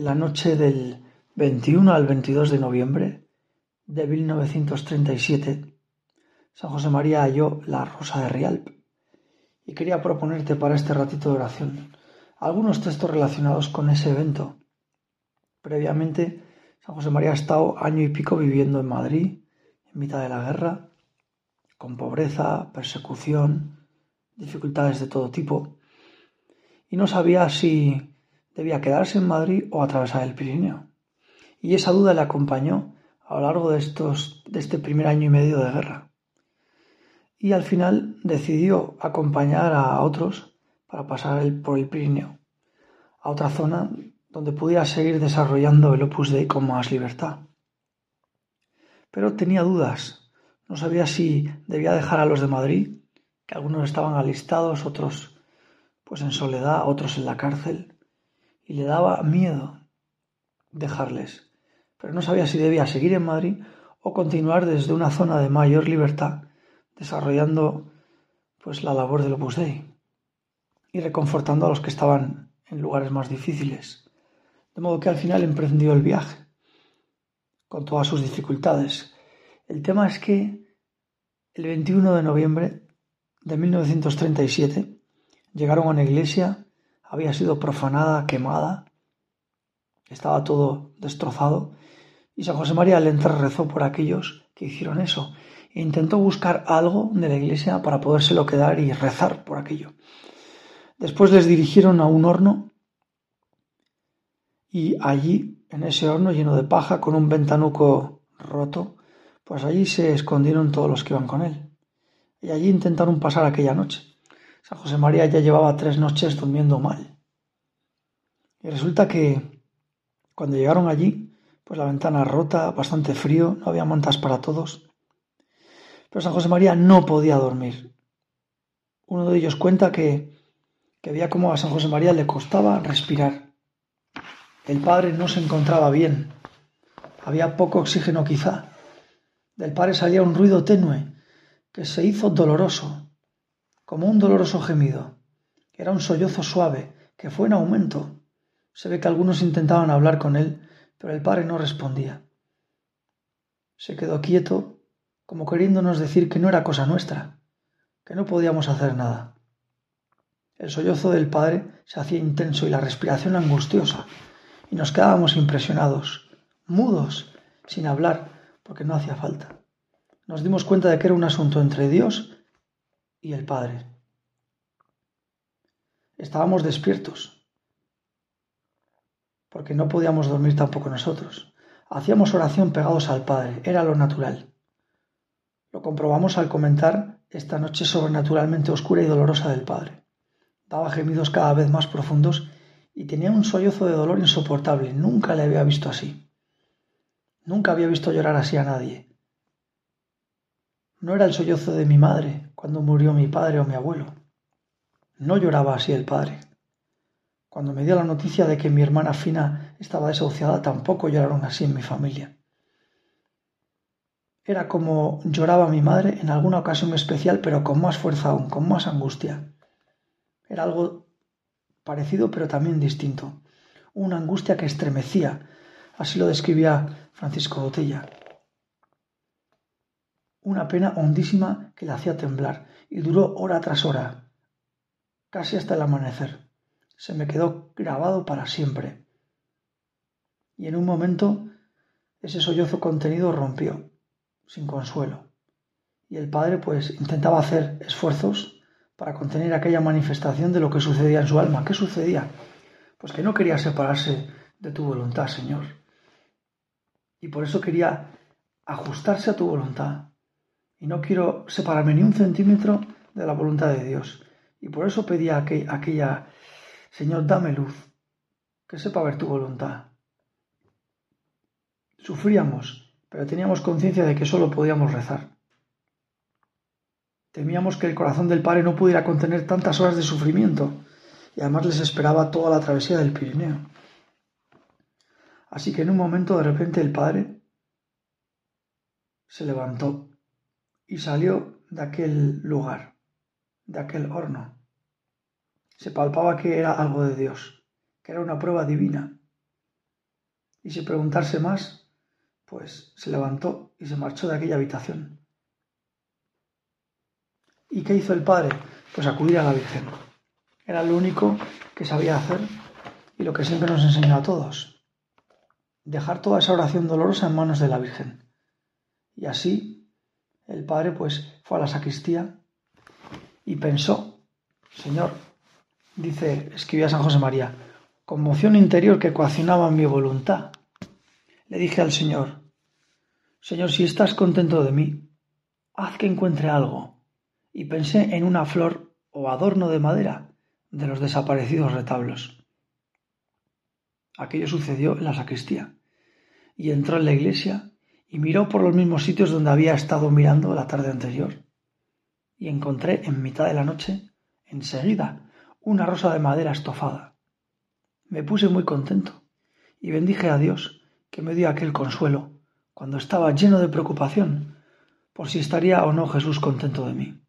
En la noche del 21 al 22 de noviembre de 1937, San José María halló la rosa de Rialp y quería proponerte para este ratito de oración algunos textos relacionados con ese evento. Previamente, San José María ha estado año y pico viviendo en Madrid, en mitad de la guerra, con pobreza, persecución, dificultades de todo tipo, y no sabía si debía quedarse en Madrid o atravesar el Pirineo. Y esa duda le acompañó a lo largo de, estos, de este primer año y medio de guerra. Y al final decidió acompañar a otros para pasar por el Pirineo, a otra zona donde pudiera seguir desarrollando el Opus Dei con más libertad. Pero tenía dudas, no sabía si debía dejar a los de Madrid, que algunos estaban alistados, otros pues en soledad, otros en la cárcel, y le daba miedo dejarles, pero no sabía si debía seguir en Madrid o continuar desde una zona de mayor libertad, desarrollando pues la labor del Opus Dei y reconfortando a los que estaban en lugares más difíciles. De modo que al final emprendió el viaje, con todas sus dificultades. El tema es que el 21 de noviembre de 1937 llegaron a una iglesia había sido profanada, quemada, estaba todo destrozado, y San José María entrar rezó por aquellos que hicieron eso, e intentó buscar algo de la iglesia para podérselo quedar y rezar por aquello. Después les dirigieron a un horno y allí, en ese horno lleno de paja, con un ventanuco roto, pues allí se escondieron todos los que iban con él. Y allí intentaron pasar aquella noche. San José María ya llevaba tres noches durmiendo mal. Y resulta que cuando llegaron allí, pues la ventana rota, bastante frío, no había mantas para todos. Pero San José María no podía dormir. Uno de ellos cuenta que, que veía cómo a San José María le costaba respirar. El padre no se encontraba bien. Había poco oxígeno quizá. Del padre salía un ruido tenue que se hizo doloroso como un doloroso gemido. Era un sollozo suave, que fue en aumento. Se ve que algunos intentaban hablar con él, pero el padre no respondía. Se quedó quieto, como queriéndonos decir que no era cosa nuestra, que no podíamos hacer nada. El sollozo del padre se hacía intenso y la respiración angustiosa, y nos quedábamos impresionados, mudos, sin hablar, porque no hacía falta. Nos dimos cuenta de que era un asunto entre Dios y el Padre. Estábamos despiertos, porque no podíamos dormir tampoco nosotros. Hacíamos oración pegados al Padre, era lo natural. Lo comprobamos al comentar esta noche sobrenaturalmente oscura y dolorosa del Padre. Daba gemidos cada vez más profundos y tenía un sollozo de dolor insoportable. Nunca le había visto así. Nunca había visto llorar así a nadie. No era el sollozo de mi madre cuando murió mi padre o mi abuelo. No lloraba así el padre. Cuando me dio la noticia de que mi hermana Fina estaba desahuciada, tampoco lloraron así en mi familia. Era como lloraba mi madre en alguna ocasión especial, pero con más fuerza aún, con más angustia. Era algo parecido, pero también distinto. Una angustia que estremecía. Así lo describía Francisco Botella una pena hondísima que le hacía temblar, y duró hora tras hora, casi hasta el amanecer. Se me quedó grabado para siempre. Y en un momento ese sollozo contenido rompió, sin consuelo. Y el padre pues intentaba hacer esfuerzos para contener aquella manifestación de lo que sucedía en su alma. ¿Qué sucedía? Pues que no quería separarse de tu voluntad, Señor. Y por eso quería ajustarse a tu voluntad, y no quiero separarme ni un centímetro de la voluntad de Dios. Y por eso pedía a aquella, Señor, dame luz, que sepa ver tu voluntad. Sufríamos, pero teníamos conciencia de que solo podíamos rezar. Temíamos que el corazón del Padre no pudiera contener tantas horas de sufrimiento, y además les esperaba toda la travesía del Pirineo. Así que en un momento de repente el Padre se levantó y salió de aquel lugar, de aquel horno. Se palpaba que era algo de Dios, que era una prueba divina. y sin preguntarse más, pues se levantó y se marchó de aquella habitación. ¿Y qué hizo el padre? Pues acudir a la Virgen. Era lo único que sabía hacer y lo que siempre nos enseñó a todos. Dejar toda esa oración dolorosa en manos de la Virgen. Y así el padre pues fue a la sacristía y pensó, Señor, dice, escribía San José María, conmoción interior que coaccionaba mi voluntad. Le dije al Señor, Señor, si estás contento de mí, haz que encuentre algo. Y pensé en una flor o adorno de madera de los desaparecidos retablos. Aquello sucedió en la sacristía, y entró en la iglesia y miró por los mismos sitios donde había estado mirando la tarde anterior. Y encontré en mitad de la noche, enseguida, una rosa de madera estofada. Me puse muy contento y bendije a Dios que me dio aquel consuelo cuando estaba lleno de preocupación por si estaría o no Jesús contento de mí.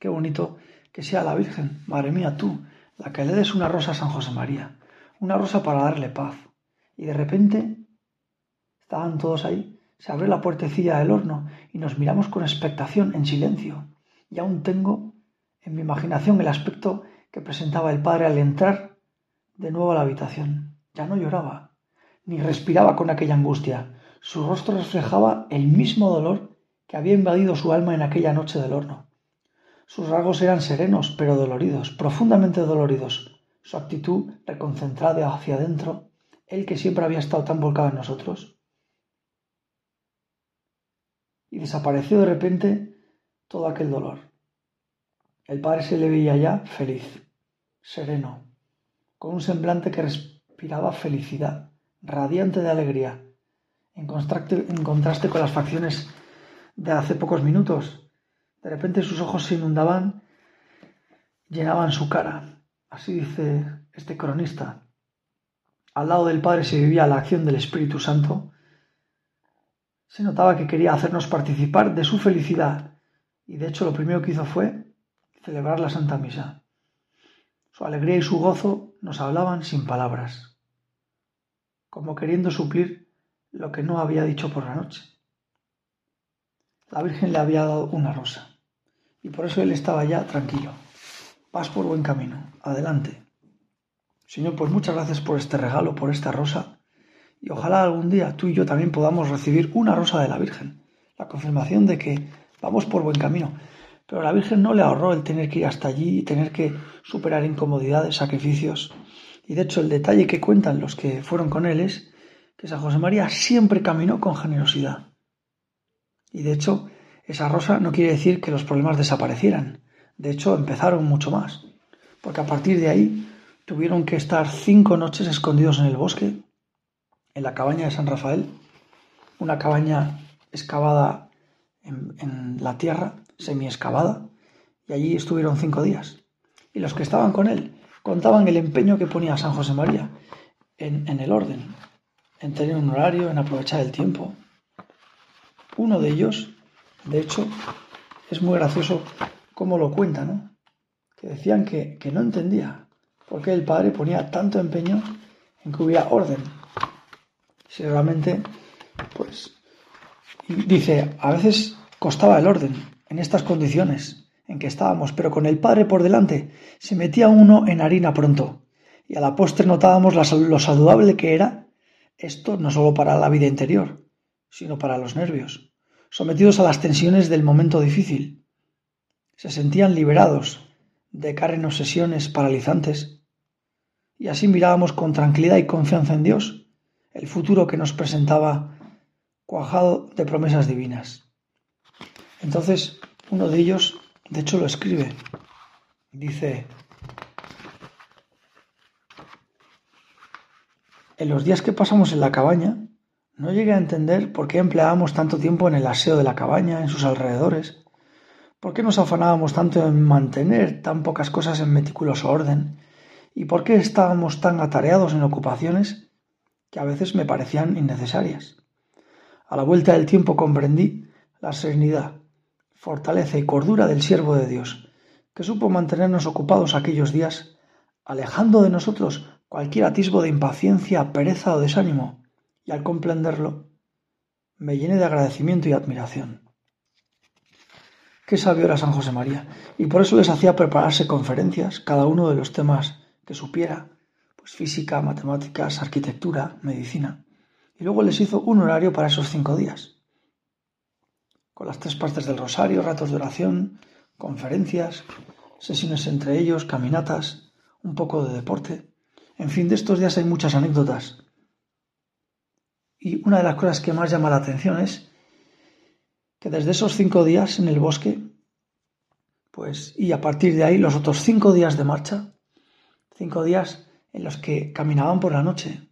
Qué bonito que sea la Virgen, madre mía, tú, la que le des una rosa a San José María, una rosa para darle paz. Y de repente estaban todos ahí, se abre la puertecilla del horno y nos miramos con expectación, en silencio. Y aún tengo en mi imaginación el aspecto que presentaba el padre al entrar de nuevo a la habitación. Ya no lloraba, ni respiraba con aquella angustia. Su rostro reflejaba el mismo dolor que había invadido su alma en aquella noche del horno. Sus rasgos eran serenos, pero doloridos, profundamente doloridos. Su actitud reconcentrada hacia adentro, él que siempre había estado tan volcado en nosotros. Y desapareció de repente todo aquel dolor. El padre se le veía ya feliz, sereno, con un semblante que respiraba felicidad, radiante de alegría, en contraste, con las facciones de hace pocos minutos. De repente sus ojos se inundaban, llenaban su cara. Así dice este cronista. Al lado del Padre se vivía la acción del Espíritu Santo. Se notaba que quería hacernos participar de su felicidad y de hecho lo primero que hizo fue celebrar la Santa Misa. Su alegría y su gozo nos hablaban sin palabras, como queriendo suplir lo que no había dicho por la noche. La Virgen le había dado una rosa, y por eso él estaba ya tranquilo. Vas por buen camino, adelante. Señor, pues muchas gracias por este regalo, por esta rosa, y ojalá algún día tú y yo también podamos recibir una rosa de la Virgen, la confirmación de que vamos por buen camino. Pero la Virgen no le ahorró el tener que ir hasta allí y tener que superar incomodidades, sacrificios. Y de hecho el detalle que cuentan los que fueron con él es que San José María siempre caminó con generosidad. Y de hecho esa rosa no quiere decir que los problemas desaparecieran. De hecho empezaron mucho más. Porque a partir de ahí tuvieron que estar cinco noches escondidos en el bosque, en la cabaña de San Rafael, una cabaña excavada en, la tierra semi-excavada, y allí estuvieron cinco días. Y los que estaban con él contaban el empeño que ponía San José María en, en el orden, en tener un horario, en aprovechar el tiempo. Uno de ellos, de hecho, es muy gracioso cómo lo cuenta, ¿no? Que decían que, que no entendía por qué el padre ponía tanto empeño en que hubiera orden. Si realmente, pues, dice, a veces costaba el orden, en estas condiciones en que estábamos, pero con el Padre por delante, se metía uno en harina pronto, y a la postre notábamos lo saludable que era esto no solo para la vida interior, sino para los nervios, sometidos a las tensiones del momento difícil. Se sentían liberados de caer obsesiones paralizantes, y así mirábamos con tranquilidad y confianza en Dios el futuro que nos presentaba cuajado de promesas divinas. Entonces, uno de ellos, de hecho, lo escribe. Dice, en los días que pasamos en la cabaña, no llegué a entender por qué empleábamos tanto tiempo en el aseo de la cabaña, en sus alrededores, por qué nos afanábamos tanto en mantener tan pocas cosas en meticuloso orden, y por qué estábamos tan atareados en ocupaciones que a veces me parecían innecesarias. A la vuelta del tiempo comprendí la serenidad, fortaleza y cordura del siervo de Dios, que supo mantenernos ocupados aquellos días, alejando de nosotros cualquier atisbo de impaciencia, pereza o desánimo, y al comprenderlo, me llené de agradecimiento y admiración. Qué sabio era San José María, y por eso les hacía prepararse conferencias, cada uno de los temas que supiera, física, matemáticas, arquitectura, medicina, y luego les hizo un horario para esos cinco días, con las tres partes del rosario, ratos de oración, conferencias, sesiones entre ellos, caminatas, un poco de deporte. En fin, de estos días hay muchas anécdotas. Y una de las cosas que más llama la atención es que desde esos cinco días en el bosque, pues, y a partir de ahí los otros cinco días de marcha, cinco días en los que caminaban por la noche,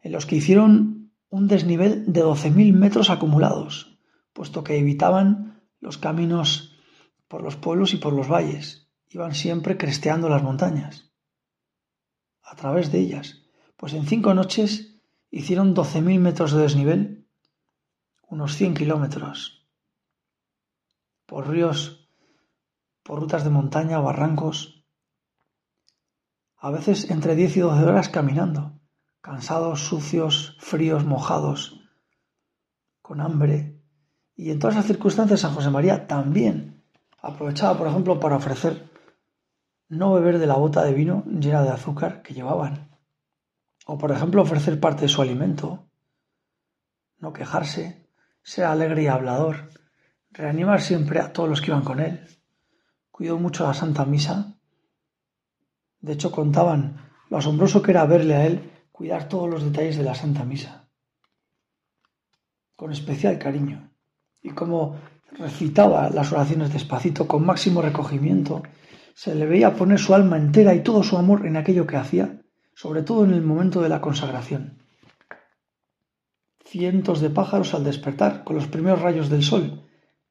en los que hicieron un desnivel de 12.000 metros acumulados, puesto que evitaban los caminos por los pueblos y por los valles, iban siempre cresteando las montañas, a través de ellas, pues en cinco noches hicieron 12.000 metros de desnivel, unos 100 kilómetros, por ríos, por rutas de montaña, barrancos, a veces entre 10 y 12 horas caminando, cansados, sucios, fríos, mojados, con hambre. Y en todas esas circunstancias San José María también aprovechaba, por ejemplo, para ofrecer no beber de la bota de vino llena de azúcar que llevaban. O, por ejemplo, ofrecer parte de su alimento. No quejarse, ser alegre y hablador, reanimar siempre a todos los que iban con él. Cuidó mucho la Santa Misa. De hecho, contaban lo asombroso que era verle a él cuidar todos los detalles de la Santa Misa, con especial cariño, y como recitaba las oraciones despacito, con máximo recogimiento, se le veía poner su alma entera y todo su amor en aquello que hacía, sobre todo en el momento de la consagración. Cientos de pájaros al despertar, con los primeros rayos del sol,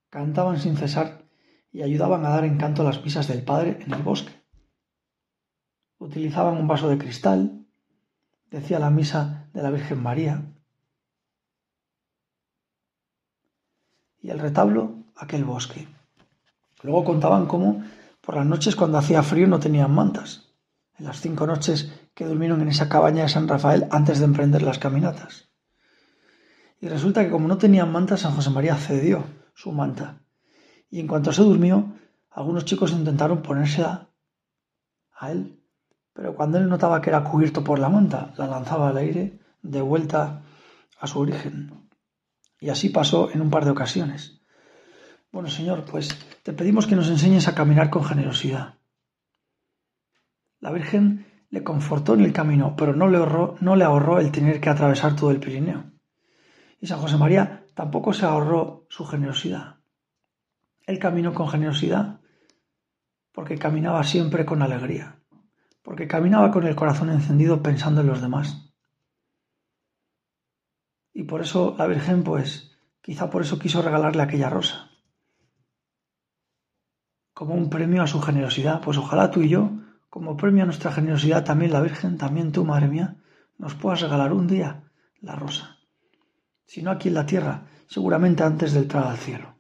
cantaban sin cesar y ayudaban a dar encanto a las misas del Padre en el bosque. Utilizaban un vaso de cristal, decía la misa de la Virgen María. Y el retablo, aquel bosque. Luego contaban cómo por las noches cuando hacía frío no tenían mantas, en las cinco noches que durmieron en esa cabaña de San Rafael antes de emprender las caminatas. Y resulta que como no tenían mantas, San José María cedió su manta. Y en cuanto se durmió, algunos chicos intentaron ponérsela a él pero cuando él notaba que era cubierto por la manta, la lanzaba al aire de vuelta a su origen. Y así pasó en un par de ocasiones. Bueno, Señor, pues te pedimos que nos enseñes a caminar con generosidad. La Virgen le confortó en el camino, pero no le, ahorró, no le ahorró el tener que atravesar todo el Pirineo. Y San José María tampoco se ahorró su generosidad. Él caminó con generosidad porque caminaba siempre con alegría porque caminaba con el corazón encendido pensando en los demás. Y por eso la Virgen, pues, quizá por eso quiso regalarle aquella rosa. Como un premio a su generosidad, pues ojalá tú y yo, como premio a nuestra generosidad, también la Virgen, también tú, Madre mía, nos puedas regalar un día la rosa. Si no aquí en la tierra, seguramente antes de entrar al cielo.